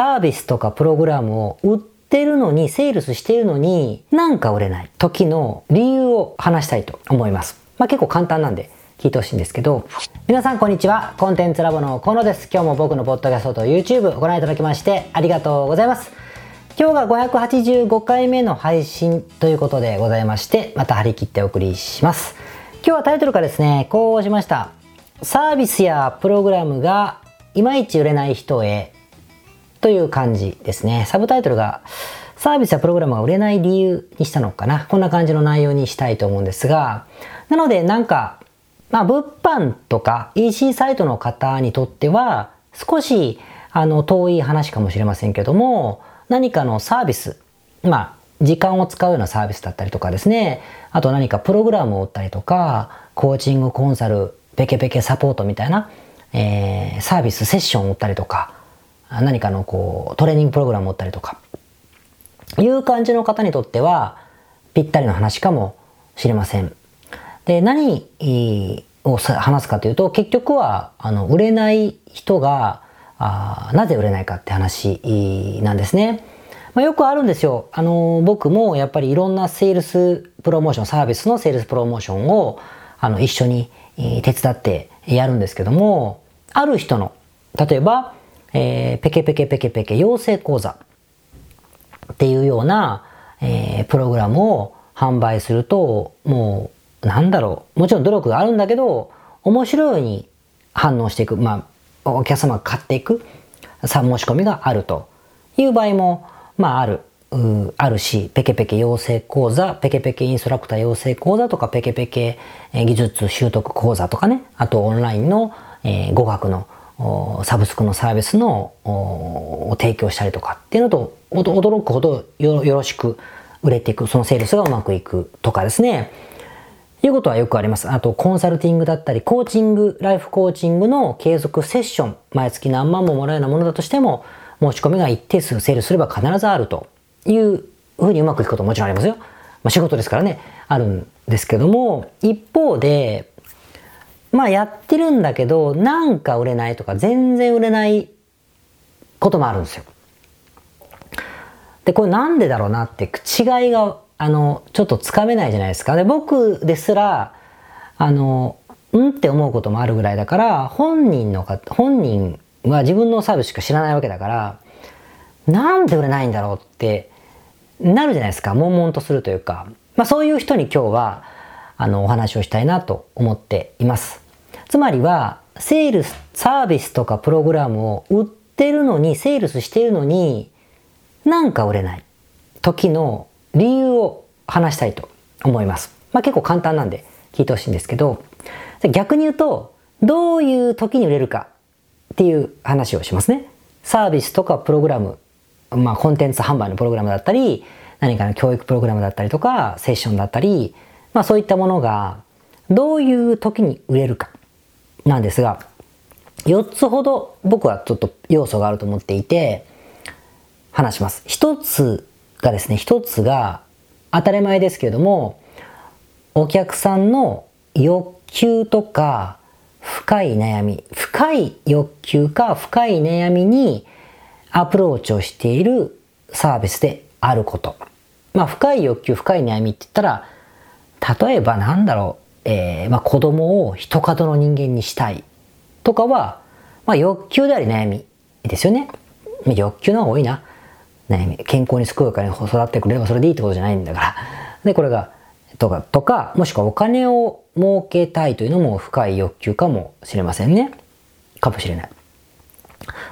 サービスとかプログラムを売ってるのに、セールスしてるのに、なんか売れない時の理由を話したいと思います。まあ結構簡単なんで聞いてほしいんですけど、皆さんこんにちは。コンテンツラボの河野です。今日も僕のポッドキャストと YouTube ご覧いただきましてありがとうございます。今日が585回目の配信ということでございまして、また張り切ってお送りします。今日はタイトルがですね、こうしました。サービスやプログラムがいまいち売れない人へという感じですね。サブタイトルがサービスやプログラムが売れない理由にしたのかな。こんな感じの内容にしたいと思うんですが、なのでなんか、まあ物販とか EC サイトの方にとっては少しあの遠い話かもしれませんけども、何かのサービス、まあ時間を使うようなサービスだったりとかですね、あと何かプログラムを売ったりとか、コーチングコンサル、ペケペケサポートみたいな、えー、サービス、セッションを売ったりとか、何かのこう、トレーニングプログラムを売ったりとか、いう感じの方にとっては、ぴったりの話かもしれません。で、何を話すかというと、結局は、あの、売れない人が、あなぜ売れないかって話なんですね。まあ、よくあるんですよ。あの、僕もやっぱりいろんなセールスプロモーション、サービスのセールスプロモーションを、あの、一緒に手伝ってやるんですけども、ある人の、例えば、えー、ペケペケペケペケ養成講座。っていうような、えー、プログラムを販売すると、もう、なんだろう、もちろん努力があるんだけど、面白いように反応していく、まあ、お客様が買っていく、さ申し込みがあると。いう場合もまあある、あるし、ペケペケ養成講座、ペケペケインストラクター養成講座とか、ペケペケ技術習得講座とかね、あとオンラインの、えー、語学のサブスクのサービスのを提供したりとかっていうのと、驚くほどよろしく売れていく、そのセールスがうまくいくとかですね。いうことはよくあります。あと、コンサルティングだったり、コーチング、ライフコーチングの継続セッション、毎月何万ももらうようなものだとしても、申し込みが一定数セールすれば必ずあるというふうにうまくいくことももちろんありますよ。まあ、仕事ですからね、あるんですけども、一方で、まあやってるんだけど、なんか売れないとか、全然売れないこともあるんですよ。で、これなんでだろうなって違いが、あの、ちょっとつかめないじゃないですか。で、僕ですら、あの、うんって思うこともあるぐらいだから、本人のか、本人は自分のサービスしか知らないわけだから、なんで売れないんだろうってなるじゃないですか。悶々とするというか。まあそういう人に今日は、あの、お話をしたいなと思っています。つまりは、セールス、サービスとかプログラムを売ってるのに、セールスしてるのに、なんか売れない時の理由を話したいと思います。まあ結構簡単なんで聞いてほしいんですけど、逆に言うと、どういう時に売れるかっていう話をしますね。サービスとかプログラム、まあコンテンツ販売のプログラムだったり、何かの教育プログラムだったりとか、セッションだったり、まあそういったものがどういう時に売れるかなんですが、4つほど僕はちょっと要素があると思っていて、話します。一つがですね、一つが当たり前ですけれども、お客さんの欲求とか深い悩み、深い欲求か深い悩みにアプローチをしているサービスであること。まあ深い欲求、深い悩みって言ったら、例えばなんだろう、えー、まあ子供を人角の人間にしたいとかは、まあ欲求であり悩みですよね。欲求の方が多いな。悩み。健康に健やかに育ってくれればそれでいいってことじゃないんだから。で、これがとか、とか、もしくはお金を儲けたいというのも深い欲求かもしれませんね。かもしれない。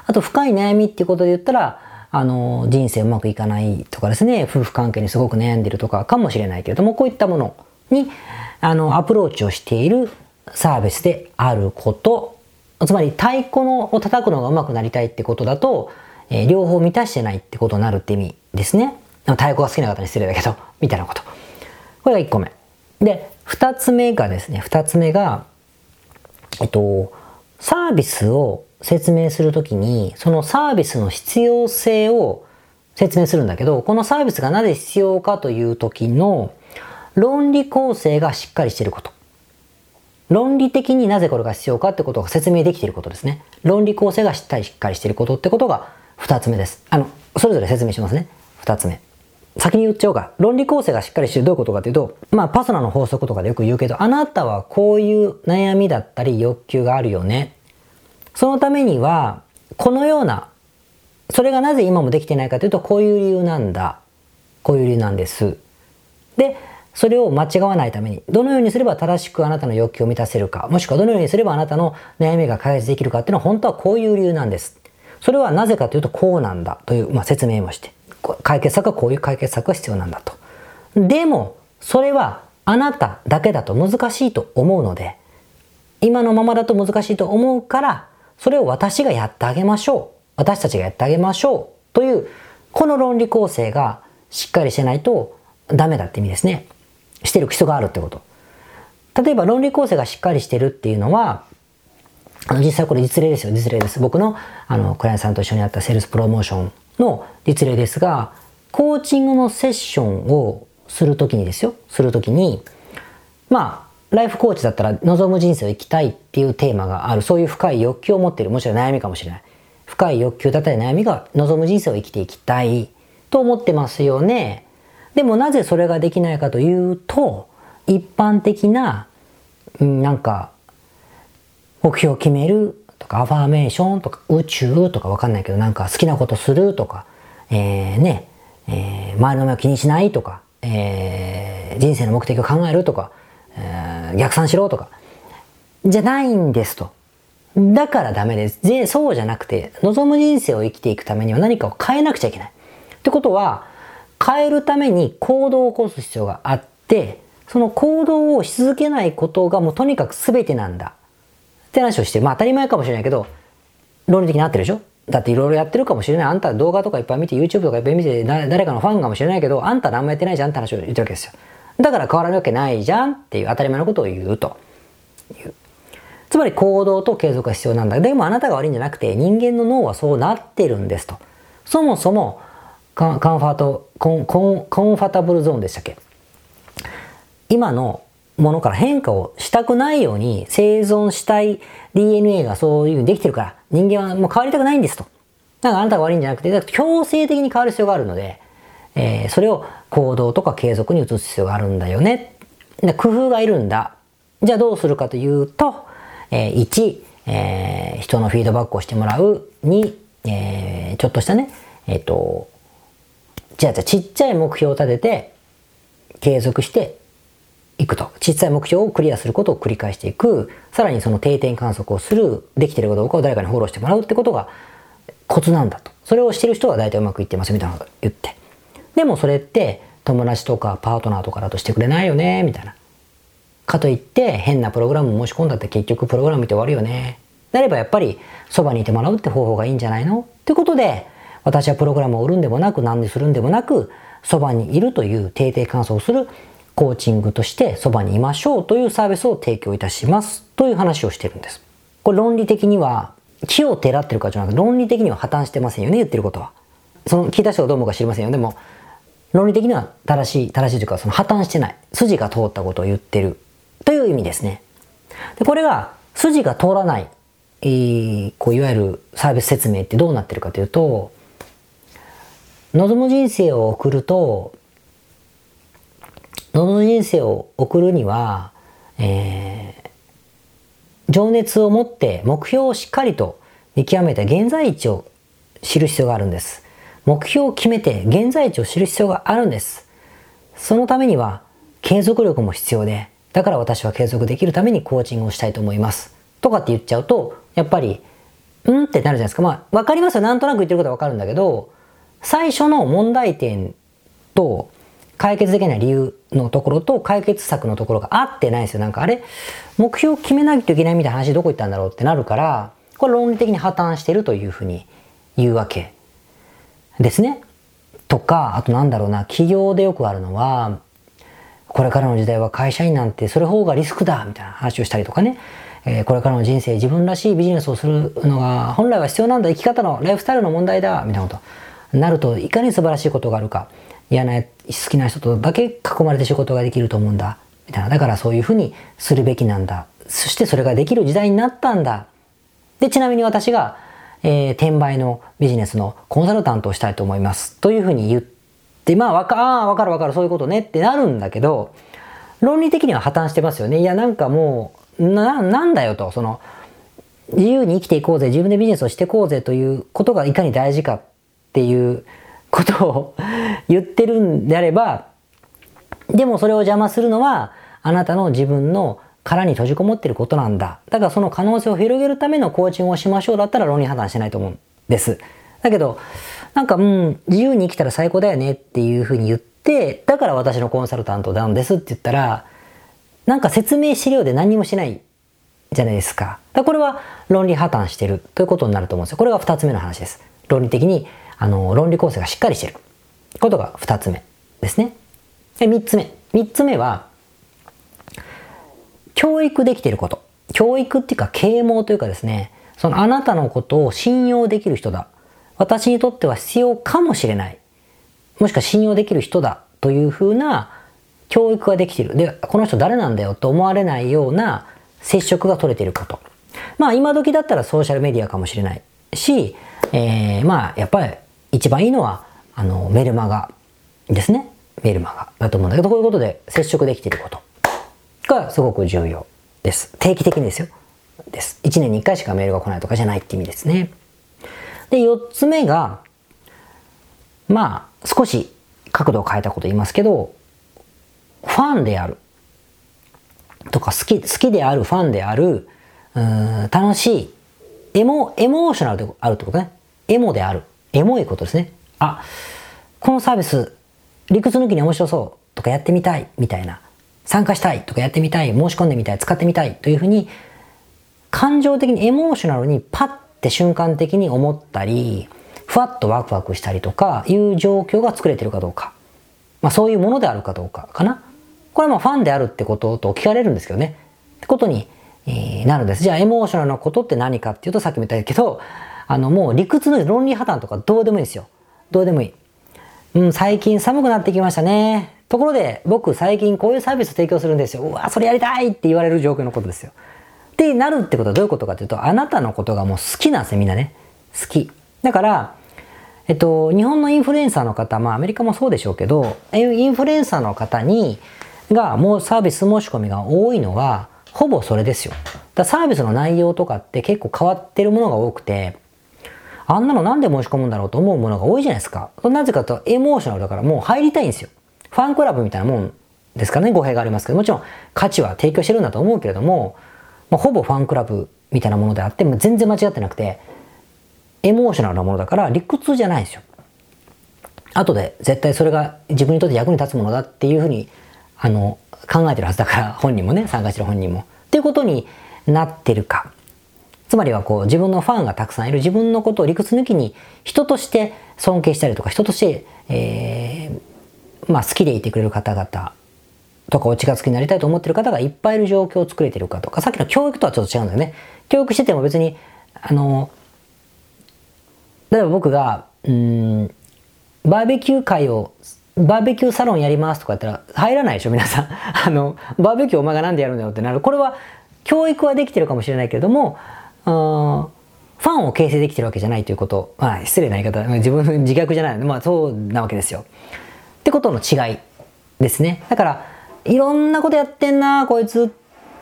あと、深い悩みっていうことで言ったら、あの、人生うまくいかないとかですね、夫婦関係にすごく悩んでるとかかもしれないけれども、こういったものに、あの、アプローチをしているサービスであること、つまり太鼓のを叩くのが上手くなりたいってことだと、えー、両方満たしてないってことになるって意味ですね。太鼓が好きな方に失礼だけど、みたいなこと。これが1個目。で、2つ目がですね、2つ目が、えっと、サービスを説明するときに、そのサービスの必要性を説明するんだけど、このサービスがなぜ必要かという時の論理構成がしっかりしていること。論理的になぜこれが必要かってことが説明できていることですね。論理構成がしっかりしっかりしていることってことが二つ目です。あの、それぞれ説明しますね。二つ目。先に言っちゃおうか。論理構成がしっかりしてるどういうことかというと、まあパスナの法則とかでよく言うけど、あなたはこういう悩みだったり欲求があるよね。そのためには、このような、それがなぜ今もできてないかというと、こういう理由なんだ。こういう理由なんです。で、それを間違わないために、どのようにすれば正しくあなたの欲求を満たせるか、もしくはどのようにすればあなたの悩みが解決できるかっていうのは本当はこういう理由なんです。それはなぜかというとこうなんだという、まあ、説明もして。解決策はこういう解決策が必要なんだと。でも、それはあなただけだと難しいと思うので、今のままだと難しいと思うから、それを私がやってあげましょう。私たちがやってあげましょう。という、この論理構成がしっかりしてないとダメだって意味ですね。してる基礎があるってこと。例えば論理構成がしっかりしてるっていうのは、あの実際これ実例ですよ、実例です。僕のあの、クライアントさんと一緒にやったセールスプロモーションの実例ですが、コーチングのセッションをするときにですよ、するときに、まあ、ライフコーチだったら望む人生を生きたいっていうテーマがある、そういう深い欲求を持っている、もちろん悩みかもしれない。深い欲求だったり悩みが望む人生を生きていきたいと思ってますよね。でもなぜそれができないかというと、一般的な、なんか、目標を決めるとか、アファーメーションとか、宇宙とかわかんないけど、なんか好きなことするとか、えー、ね、えー、周りの目を気にしないとか、えー、人生の目的を考えるとか、えー、逆算しろとか、じゃないんですと。だからダメです。で、そうじゃなくて、望む人生を生きていくためには何かを変えなくちゃいけない。ってことは、変えるために行動を起こす必要があって、その行動をし続けないことがもうとにかく全てなんだ。って話をして、まあ当たり前かもしれないけど、論理的に合ってるでしょ？だっていろいろやってるかもしれない。あんた動画とかいっぱい見て、YouTube とかいっぱい見て、誰かのファンかもしれないけど、あんた何もやってないじゃんって話を言ってるわけですよ。だから変わらないわけないじゃんっていう当たり前のことを言うとう。つまり行動と継続が必要なんだ。でもあなたが悪いんじゃなくて、人間の脳はそうなってるんですと。そもそも、カンファート、コン、コン、コンファタブルゾーンでしたっけ？今のものから変化をしたくないように生存したい DNA がそういうふうにできてるから人間はもう変わりたくないんですと。だからあなたが悪いんじゃなくて、強制的に変わる必要があるので、えー、それを行動とか継続に移す必要があるんだよね。で工夫がいるんだ。じゃあどうするかというと、えー、1、えー、人のフィードバックをしてもらう。2、えー、ちょっとしたね、えっ、ー、と、じゃあじゃあちっちゃい目標を立てて、継続していくと。小さい目標をクリアすることを繰り返していく。さらにその定点観測をする。できてるかどうかを誰かにフォローしてもらうってことがコツなんだと。それをしてる人は大体うまくいってますみたいなこと言って。でもそれって友達とかパートナーとかだとしてくれないよね、みたいな。かといって変なプログラム申し込んだって結局プログラム見て終わるよね。なればやっぱりそばにいてもらうって方法がいいんじゃないの？ってことで私はプログラムを売るんでもなく何にするんでもなくそばにいるという定点観測をするコーチングとしてそばにいましょうというサービスを提供いたしますという話をしてるんです。これ論理的には木をてらってるかじゃなくて論理的には破綻してませんよね言ってることは。その聞いた人がどう思うか知りませんよ。でも論理的には正しい、正しいというかその破綻してない。筋が通ったことを言ってるという意味ですね。でこれが筋が通らない、えー、こういわゆるサービス説明ってどうなってるかというと望む人生を送ると望む人生を送るには、えー、情熱を持って目標をしっかりと見極めた現在地を知る必要があるんです。目標を決めて現在地を知る必要があるんです。そのためには継続力も必要で、だから私は継続できるためにコーチングをしたいと思います。とかって言っちゃうと、やっぱり、うんってなるじゃないですか。まあ、わかりますよ。なんとなく言ってることはわかるんだけど、最初の問題点と解決できない理由のところと解決策のところが合ってないんですよ。なんかあれ、目標を決めないといけないみたいな話どこ行ったんだろうってなるから、これ論理的に破綻してるというふうに言うわけですね。とか、あとなんだろうな、企業でよくあるのは、これからの時代は会社員なんてそれ方がリスクだみたいな話をしたりとかね。えー、これからの人生自分らしいビジネスをするのが本来は必要なんだ生き方のライフスタイルの問題だみたいなことなるといかに素晴らしいことがあるか嫌な、好きな人とだけ囲まれて仕事ができると思うんだ。みたいな。だからそういうふうにするべきなんだ。そしてそれができる時代になったんだ。で、ちなみに私が、えー、転売のビジネスのコンサルタントをしたいと思います。というふうに言って、まあ、わか、ああ、わかるわかる、そういうことねってなるんだけど、論理的には破綻してますよね。いや、なんかもう、な、なんだよと、その、自由に生きていこうぜ、自分でビジネスをしていこうぜということがいかに大事かっていうことを言ってるんであれば、でもそれを邪魔するのは、あなたの自分の殻に閉じこもってることなんだ。だからその可能性を広げるためのコーチングをしましょうだったら論理破綻しないと思うんです。だけど、なんか、うん、自由に生きたら最高だよねっていうふうに言って、だから私のコンサルタントなんですって言ったら、なんか説明資料で何もしないじゃないですか。だこれは論理破綻してるということになると思うんですよ。これが二つ目の話です。論理的に、あの、論理構成がしっかりしてることが二つ目ですね。で、三つ目。三つ目は、教育できてること。教育っていうか啓蒙というかですね、そのあなたのことを信用できる人だ。私にとっては必要かもしれない。もしくは信用できる人だというふうな教育ができている。で、この人誰なんだよと思われないような接触が取れていること。まあ今時だったらソーシャルメディアかもしれないし、えー、まあやっぱり一番いいのはあのメルマガですね。メルマガだと思うんだけど、こういうことで接触できていること。がすごく重要です。定期的にですよ。です。1年に1回しかメールが来ないとかじゃないって意味ですね。で、4つ目が、まあ、少し角度を変えたこと言いますけど、ファンである。とか、好き、好きである、ファンである、うん楽しい、エモ、エモーショナルであるってことね。エモである。エモいことですね。あ、このサービス、理屈抜きに面白そうとかやってみたいみたいな。参加したいとかやってみたい、申し込んでみたい、使ってみたいというふうに、感情的にエモーショナルにパッて瞬間的に思ったり、ふわっとワクワクしたりとかいう状況が作れてるかどうか。まあそういうものであるかどうかかな。これはまあファンであるってことと聞かれるんですけどね。ってことに、なるんです。じゃあエモーショナルなことって何かっていうとさっきも言ったけど、あのもう理屈の論理破綻とかどうでもいいですよ。どうでもいい。うん、最近寒くなってきましたね。ところで、僕最近こういうサービス提供するんですよ。うわ、それやりたいって言われる状況のことですよ。ってなるってことはどういうことかというと、あなたのことがもう好きなんですよ、みんなね。好き。だから、えっと、日本のインフルエンサーの方、まあアメリカもそうでしょうけど、インフルエンサーの方に、がもうサービス申し込みが多いのは、ほぼそれですよ。だサービスの内容とかって結構変わってるものが多くて、あんなのなんで申し込むんだろうと思うものが多いじゃないですか。なぜかとエモーショナルだからもう入りたいんですよ。ファンクラブみたいなもんですかね、語弊がありますけど、もちろん価値は提供してるんだと思うけれども、まあ、ほぼファンクラブみたいなものであって、も全然間違ってなくて、エモーショナルなものだから理屈じゃないんですよ。後で絶対それが自分にとって役に立つものだっていうふうに、あの、考えてるはずだから、本人もね、参加してる本人も。っていうことになってるか。つまりはこう自分のファンがたくさんいる自分のことを理屈抜きに人として尊敬したりとか人として、えー、まあ、好きでいてくれる方々とかお近づきになりたいと思ってる方がいっぱいいる状況を作れてるかとか、さっきの教育とはちょっと違うんだよね。教育してても別に、あの、例えば僕が、うん、バーベキュー会を、バーベキューサロンやりますとか言ったら入らないでしょ、皆さん。あの、バーベキューお前がなんでやるんだよってなる。これは教育はできてるかもしれないけれども、ファンを形成できてるわけじゃないということ。まあ、失礼な言い方。自分自虐じゃないので、まあそうなわけですよ。ってことの違いですね。だから、いろんなことやってんな、こいつ。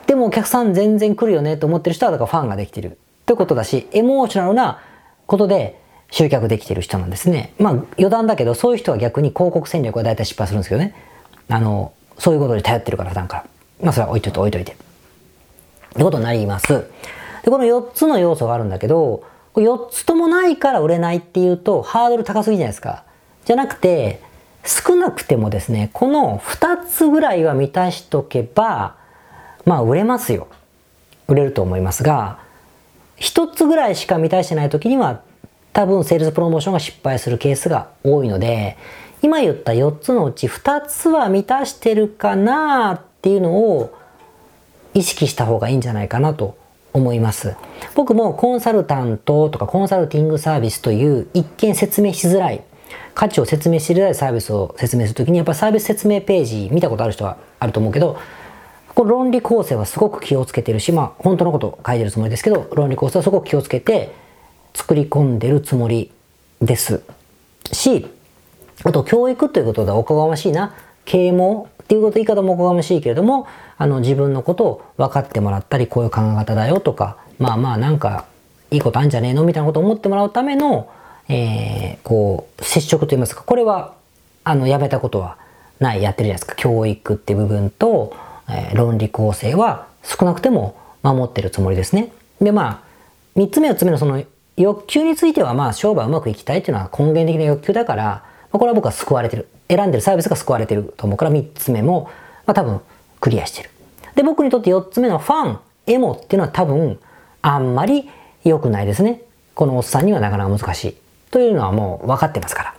でもお客さん全然来るよねと思ってる人は、だからファンができてる。ってことだし、エモーショナルなことで集客できてる人なんですね。まあ余談だけど、そういう人は逆に広告戦略は大体失敗するんですけどね。あの、そういうことに頼ってるから、普段から。まあそれは置いといて置いといて。ってことになります。で、この4つの要素があるんだけど、4つともないから売れないっていうと、ハードル高すぎじゃないですか。じゃなくて、少なくてもですね、この2つぐらいは満たしとけば、まあ売れますよ。売れると思いますが、1つぐらいしか満たしてない時には、多分セールスプロモーションが失敗するケースが多いので、今言った4つのうち2つは満たしてるかなっていうのを意識した方がいいんじゃないかなと思います。僕もコンサルタントとかコンサルティングサービスという一見説明しづらい価値を説明しづらいサービスを説明するときにやっぱサービス説明ページ見たことある人はあると思うけどこの論理構成はすごく気をつけてるしまあ本当のこと書いてるつもりですけど論理構成はすごく気をつけて作り込んでるつもりですし、あと教育ということでおこがましいな、啓蒙っていうこと言い方もおこがましいけれども、あの自分のことを分かってもらったり、こういう考え方だよとか、まあまあなんかいいことあんじゃねえのみたいなことを思ってもらうための、えー、こう、接触といいますか、これは、あの、やめたことはない、やってるじゃないですか。教育って部分と、えー、論理構成は少なくても守ってるつもりですね。で、まあ、三つ目四つ目のその欲求については、まあ、商売うまくいきたいっていうのは根源的な欲求だから、まあ、これは僕は救われてる。選んでるサービスが救われてると思うから、三つ目も、まあ、多分、クリアしてる。で、僕にとって四つ目のファン、エモっていうのは多分、あんまり良くないですね。このおっさんにはなかなか難しい。というのはもう分かってますから。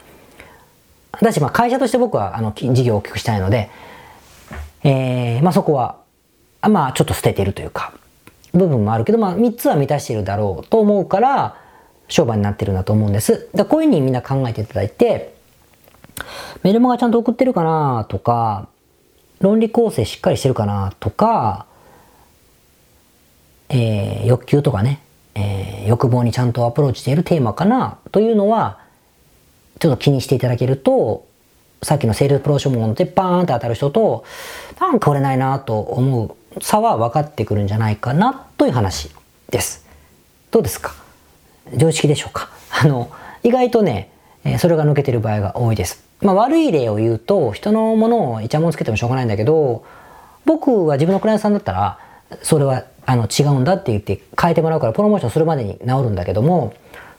だし、まあ、会社として僕は、あの、事業を大きくしたいので、えー、まあ、そこは、まあ、ちょっと捨ててるというか、部分もあるけど、まあ、3つは満たしているだろうと思うから、商売になってるんだと思うんです。だこういうふうにみんな考えていただいて、メルマガちゃんと送ってるかなとか、論理構成しっかりしてるかなとか、えー、欲求とかね、えー、欲望にちゃんとアプローチしているテーマかなというのは、ちょっと気にしていただけると、さっきのセールプローションでバーンって当たる人と、なんか売れないなと思う差は分かってくるんじゃないかなという話です。どうですか？常識でしょうか？あの、意外とね、それが抜けてる場合が多いです。まあ悪い例を言うと、人のものをイチャモンつけてもしょうがないんだけど、僕は自分のクライアントさんだったら、それはあの違うんだって言って変えてもらうからプロモーションするまでに治るんだけども、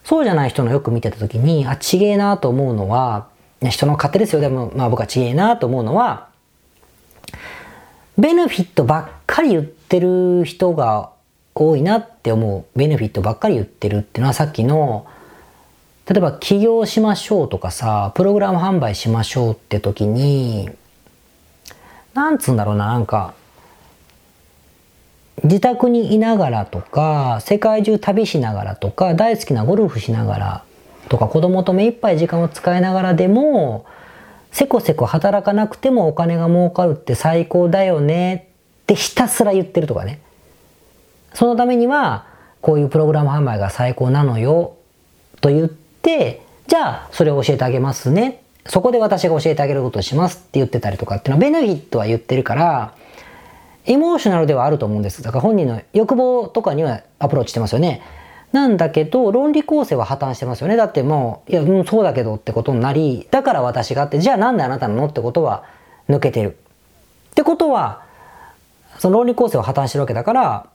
そうじゃない人のよく見てた時に、あ、ちげえなと思うのは、人の勝手ですよ。でも、まあ僕はちげえなと思うのは、ベネフィットばっかり言ってる人が多いなって思う。ベネフィットばっかり言ってるっていうのはさっきの、例えば起業しましょうとかさ、プログラム販売しましょうって時に、なんつうんだろうな、なんか、自宅にいながらとか、世界中旅しながらとか、大好きなゴルフしながらとか、子供と目いっぱい時間を使いながらでも、せこせこ働かなくてもお金が儲かるって最高だよねってひたすら言ってるとかね。そのためには、こういうプログラム販売が最高なのよと言って、じゃあそれを教えてあげますね。そこで私が教えてあげることをしますって言ってたりとかっていうのはベネフィットは言ってるから、エモーショナルではあると思うんです。だから本人の欲望とかにはアプローチしてますよね。なんだけど、論理構成は破綻してますよね。だってもう、いや、うん、そうだけどってことになり、だから私がって、じゃあなんであなたなのってことは抜けてる。ってことは、その論理構成は破綻してるわけだから、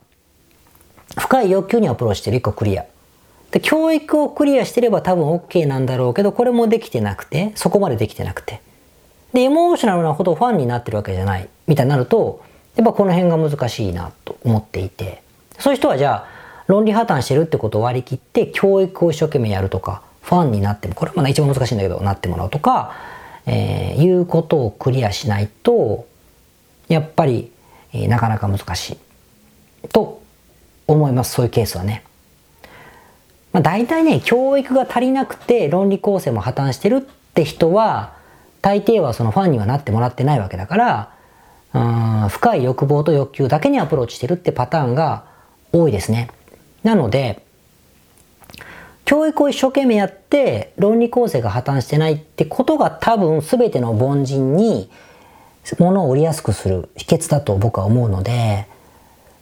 深い欲求にアプローチしてる。一個クリア。で、教育をクリアしてれば多分 OK なんだろうけど、これもできてなくて、そこまでできてなくて。で、エモーショナルなほどファンになってるわけじゃない。みたいになると、やっぱこの辺が難しいなと思っていて。そういう人はじゃあ、論理破綻してるってことを割り切って教育を一生懸命やるとか、ファンになっても、これはまだ一番難しいんだけど、なってもらうとか、えー、いうことをクリアしないと、やっぱり、えー、なかなか難しい。と思います、そういうケースはね。まあ、大体ね、教育が足りなくて論理構成も破綻してるって人は、大抵はそのファンにはなってもらってないわけだから、うん深い欲望と欲求だけにアプローチしてるってパターンが多いですね。なので、教育を一生懸命やって論理構成が破綻してないってことが多分全ての凡人に物を売りやすくする秘訣だと僕は思うので、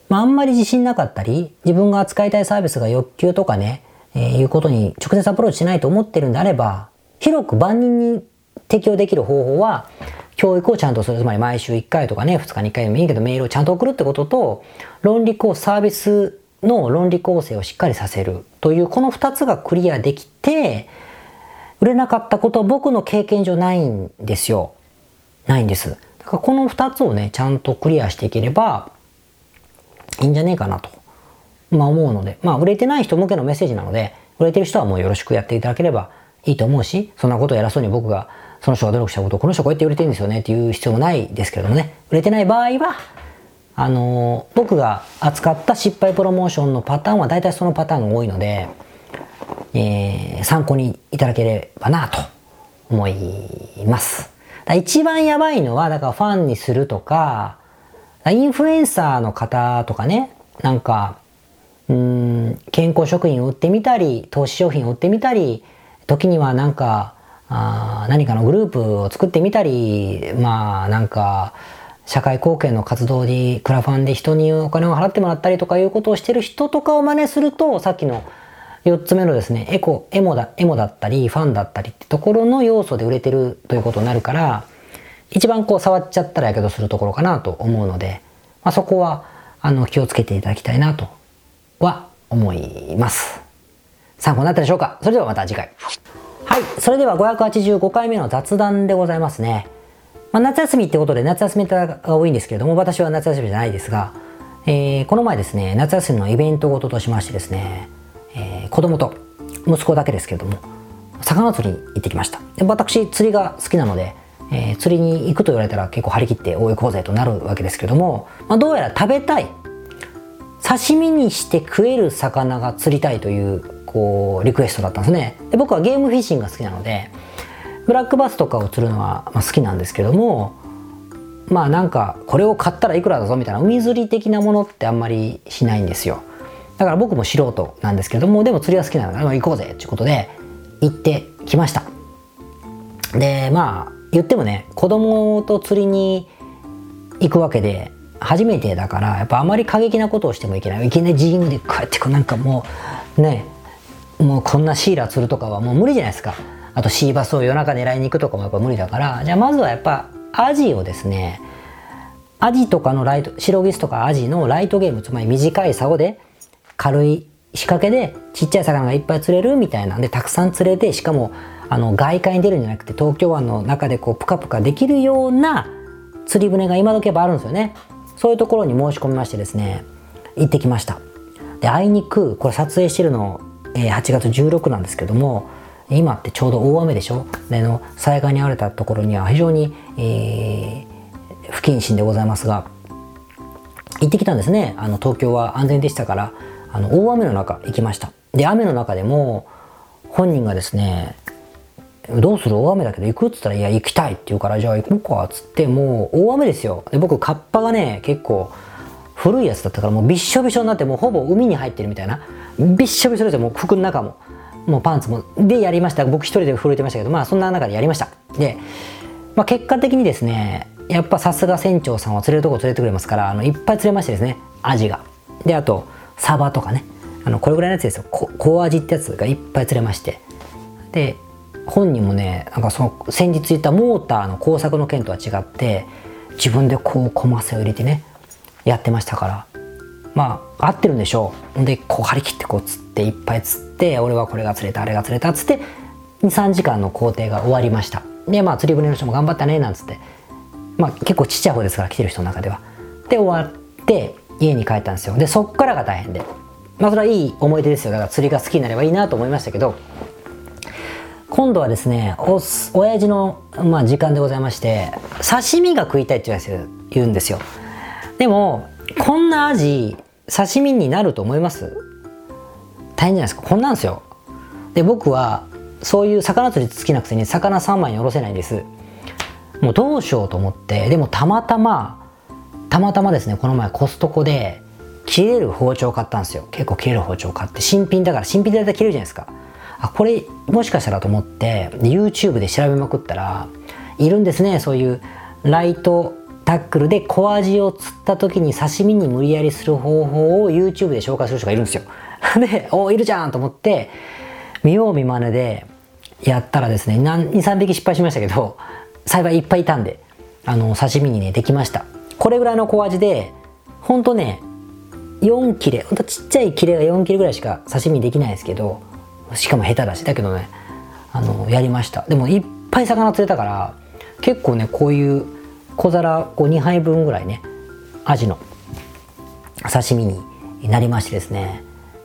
まあ、あんまり自信なかったり、自分が扱いたいサービスが欲求とかね、えー、いうことに直接アプローチしないと思ってるんであれば、広く万人に適用できる方法は、教育をちゃんとする。つまり毎週1回とかね、2日に1回でもいいけどメールをちゃんと送るってことと、論理構サービスの論理構成をしっかりさせるというこの2つがクリアできて売れなかったことは僕の経験上ないんですよ。ないんです。だからこの2つをねちゃんとクリアしていければいいんじゃねえかなと、まあ、思うのでまあ売れてない人向けのメッセージなので売れてる人はもうよろしくやっていただければいいと思うしそんなことを偉そうに僕がその人が努力したことをこの人こうやって売れてるんですよねっていう必要もないですけれどもね売れてない場合はあの僕が扱った失敗プロモーションのパターンは大体そのパターンが多いので、えー、参考にいただければなと思います。一番やばいのは、だからファンにするとか、インフルエンサーの方とかね、なんか、健康食品を売ってみたり、投資商品を売ってみたり、時にはなんか、あ何かのグループを作ってみたり、まあなんか、社会貢献の活動にクラファンで人にお金を払ってもらったりとかいうことをしてる人とかを真似すると、さっきの4つ目のですね、エコ、エモだ、エモだったり、ファンだったりってところの要素で売れてるということになるから、一番こう触っちゃったらやけどするところかなと思うので、まあ、そこは、あの、気をつけていただきたいなとは思います。参考になったでしょうか？それではまた次回。はい。それでは585回目の雑談でございますね。まあ、夏休みってことで夏休みが多いんですけれども、私は夏休みじゃないですが、えー、この前ですね、夏休みのイベントごととしましてですね、えー、子供と息子だけですけれども、魚釣りに行ってきました。で私、釣りが好きなので、えー、釣りに行くと言われたら結構張り切ってお行こうぜとなるわけですけども、まあ、どうやら食べたい刺身にして食える魚が釣りたいというこうリクエストだったんですね。で僕はゲームフィッシングが好きなのでブラックバスとかを釣るのは好きなんですけどもまあなんかこれを買ったらいくらだぞみたいな海釣り的なものってあんまりしないんですよ。だから僕も素人なんですけどもでも釣りは好きなので、行こうぜっていうことで行ってきました。でまあ言ってもね子供と釣りに行くわけで初めてだからやっぱあまり過激なことをしてもいけない。いきなりジームでこうやってこうなんかもうねもうこんなシーラー釣るとかはもう無理じゃないですか。あとシーバスを夜中狙いに行くとかもやっぱ無理だから。じゃあまずはやっぱアジをですねアジとかのライトシロギスとかアジのライトゲームつまり短い竿で軽い仕掛けでちっちゃい魚がいっぱい釣れるみたいなんでたくさん釣れてしかもあの外海に出るんじゃなくて東京湾の中でこうプカプカできるような釣り船が今時やっぱあるんですよね。そういうところに申し込みましてですね行ってきました。であいにくこれ撮影してるの、えー、8月16なんですけども今ってちょうど大雨でしょ？での災害に遭われたところには非常に、えー、不謹慎でございますが行ってきたんですね。あの東京は安全でしたからあの大雨の中行きました。で雨の中でも本人がですねどうする？大雨だけど行くっつったら、いや、行きたいって言うから、じゃあ行こうかっつって、もう大雨ですよ。で、僕、カッパがね、結構古いやつだったから、もうびっしょびしょになって、もうほぼ海に入ってるみたいな。びっしょびしょですよ、もう服の中も。もうパンツも。で、やりました。僕一人で震えてましたけど、まあ、そんな中でやりました。で、まあ、結果的にですね、やっぱさすが船長さんは釣れるとこ釣れてくれますから、あの、いっぱい釣れましてですね、アジが。で、あと、サバとかね。あの、これぐらいのやつですよ。小アジってやつがいっぱい釣れまして。で、本人もねなんかその先日言ったモーターの工作の件とは違って自分でこうコマセを入れてねやってましたから。まあ合ってるんでしょう。んでこう張り切ってこう釣っていっぱい釣って俺はこれが釣れたあれが釣れたっつって23時間の工程が終わりました。でまあ釣り船の人も頑張ったねなんつって。まあ結構ちっちゃい方ですから来てる人の中では。で終わって家に帰ったんですよ。でそっからが大変で。まあそれはいい思い出ですよ。だから釣りが好きになればいいなと思いましたけど今度はですねお親父の、まあ、時間でございまして刺身が食いたいって言うんですよ。でもこんなアジ刺身になると思います？大変じゃないですか。こんなんですよ。で僕はそういう魚釣り好きなくせに魚3枚におろせないんです。もうどうしようと思ってでもたまたまたまたまですねこの前コストコで切れる包丁買ったんですよ。結構切れる包丁買って新品だから新品で大体切れるじゃないですか。あこれもしかしたらと思って YouTube で調べまくったらいるんですねそういうライトタックルで小アジを釣った時に刺身に無理やりする方法を YouTube で紹介する人がいるんですよ。でおいるじゃんと思って見よう見まねでやったらですね23匹失敗しましたけど幸いいっぱいいたんであの刺身にねできました。これぐらいの小アジでほんとね4切れほんとちっちゃい切れが4切れぐらいしか刺身できないですけどしかも下手だしだけどねあのやりましたでもいっぱい魚釣れたから結構ねこういう小皿こう2杯分ぐらいねアジの刺身になりましてですね、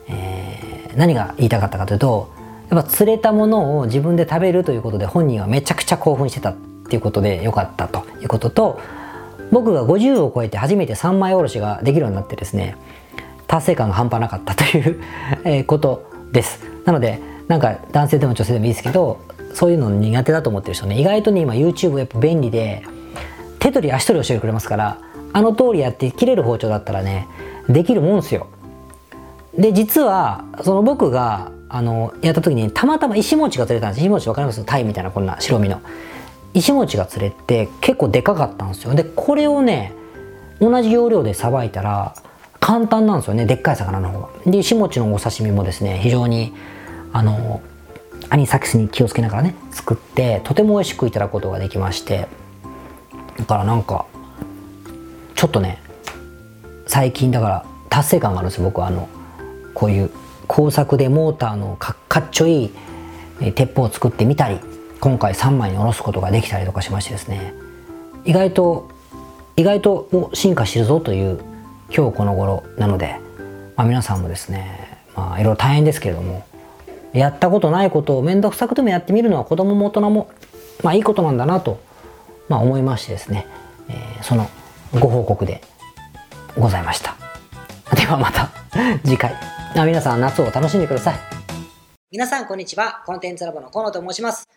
えー、何が言いたかったかというとやっぱ釣れたものを自分で食べるということで本人はめちゃくちゃ興奮してたっていうことでよかったということと僕が50を超えて初めて3枚おろしができるようになってですね達成感が半端なかったということです。なのでなんか男性でも女性でもいいですけどそういうの苦手だと思ってる人ね意外とね今 YouTube やっぱ便利で手取り足取り教えてくれますからあの通りやって切れる包丁だったらねできるもんすよ。で実はその僕があのやった時にたまたま石餅が釣れたんです。石餅わかります？タイみたいなこんな白身の。石餅が釣れて結構でかかったんですよ。でこれをね同じ要領でさばいたら簡単なんですよね。でっかい魚の方がで石餅のお刺身もですね非常にあのアニサキスに気をつけながらね作ってとても美味しくいただくことができましてだからなんかちょっとね最近だから達成感があるんです僕は。あのこういう工作でモーターのかかっちょいい鉄砲を作ってみたり今回3枚に下ろすことができたりとかしましてですね。意外と意外と進化してるぞという今日この頃なので、まあ、皆さんもですねまあいろいろ大変ですけれどもやったことないことを面倒くさくてもやってみるのは子供も大人もまあいいことなんだなと、まあ、思いましてですね、えー、そのご報告でございました。ではまた次回。皆さん夏を楽しんでください。皆さんこんにちは。コンテンツラボの河野と申します。